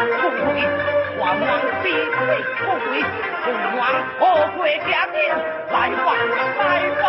后悔皇皇必死后悔皇皇后悔将宾来吧来吧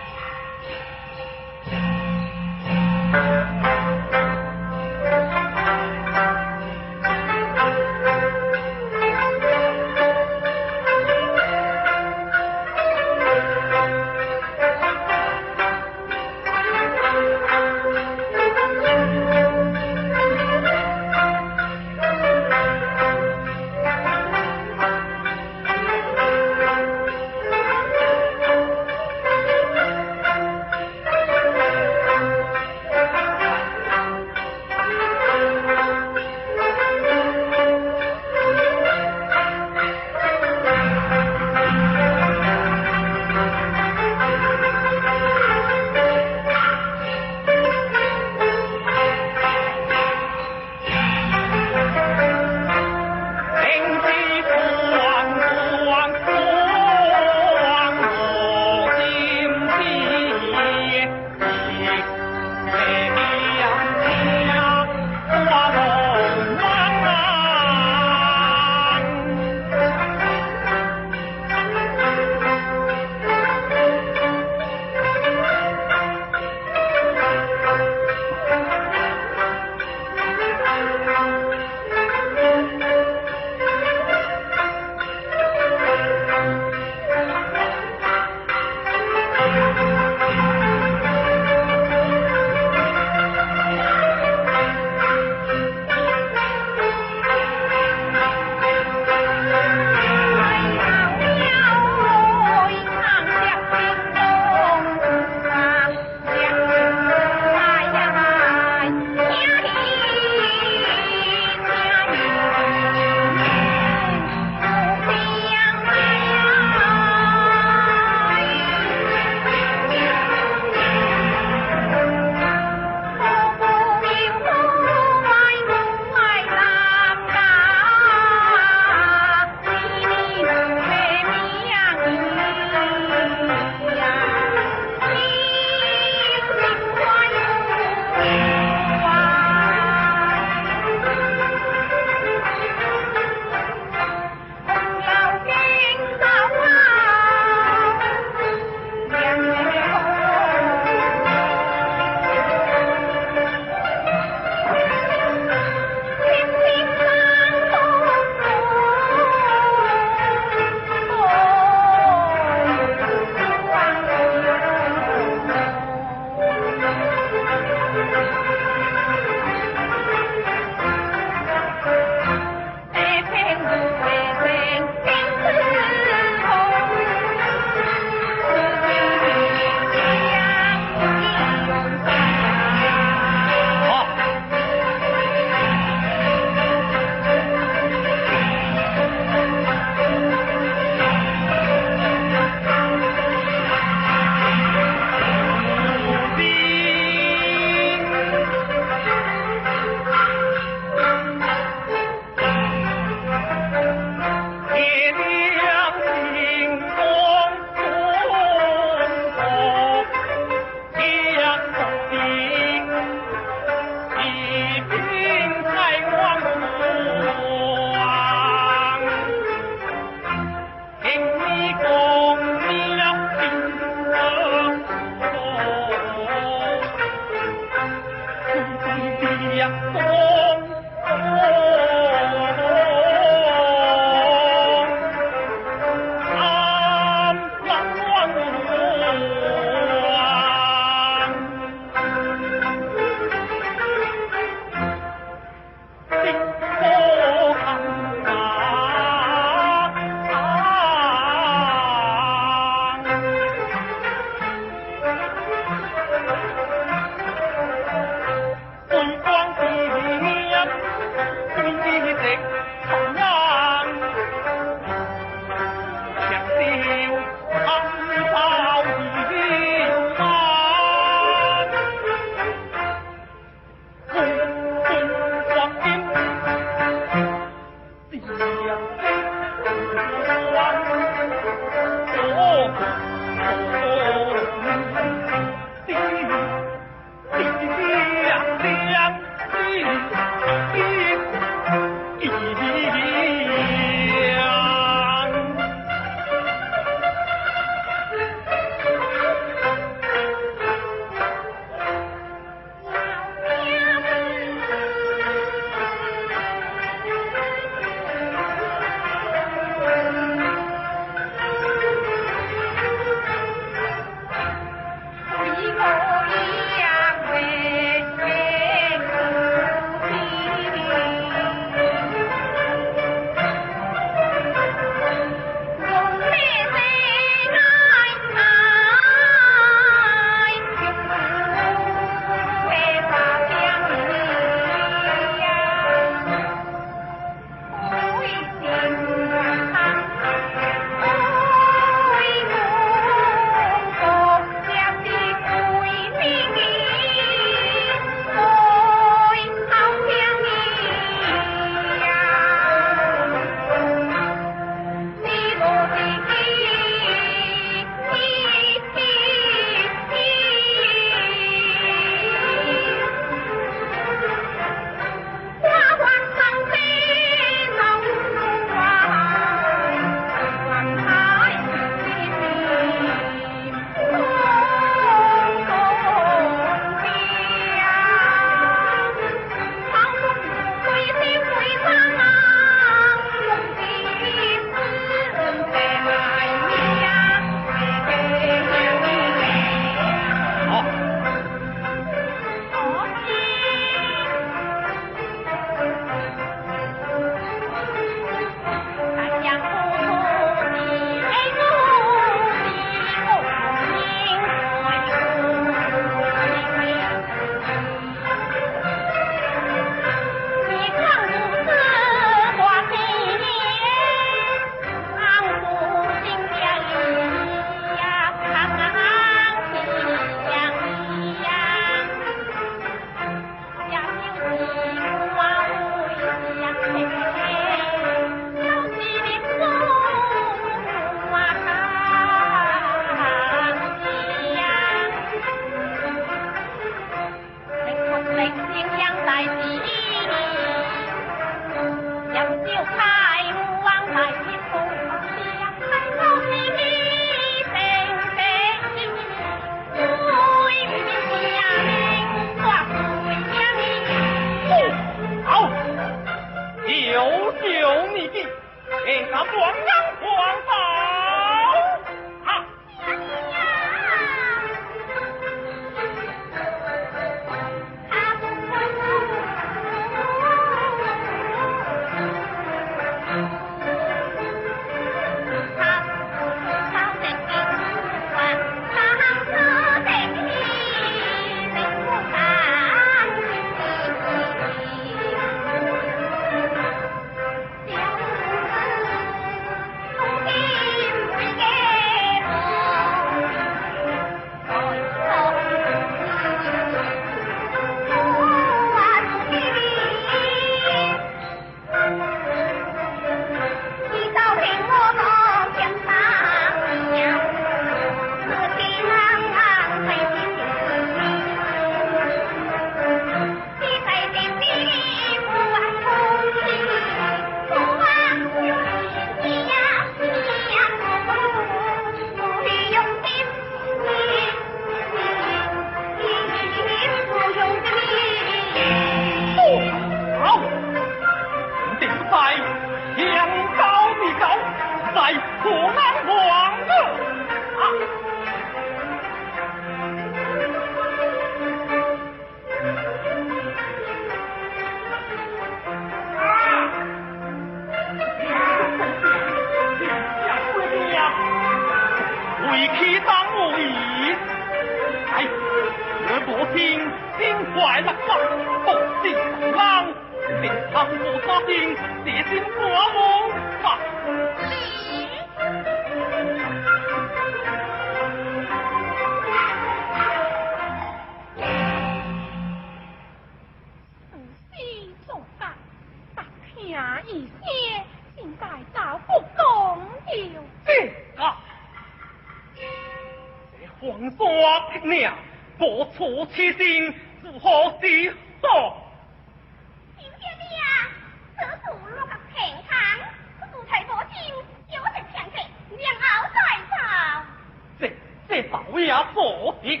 不平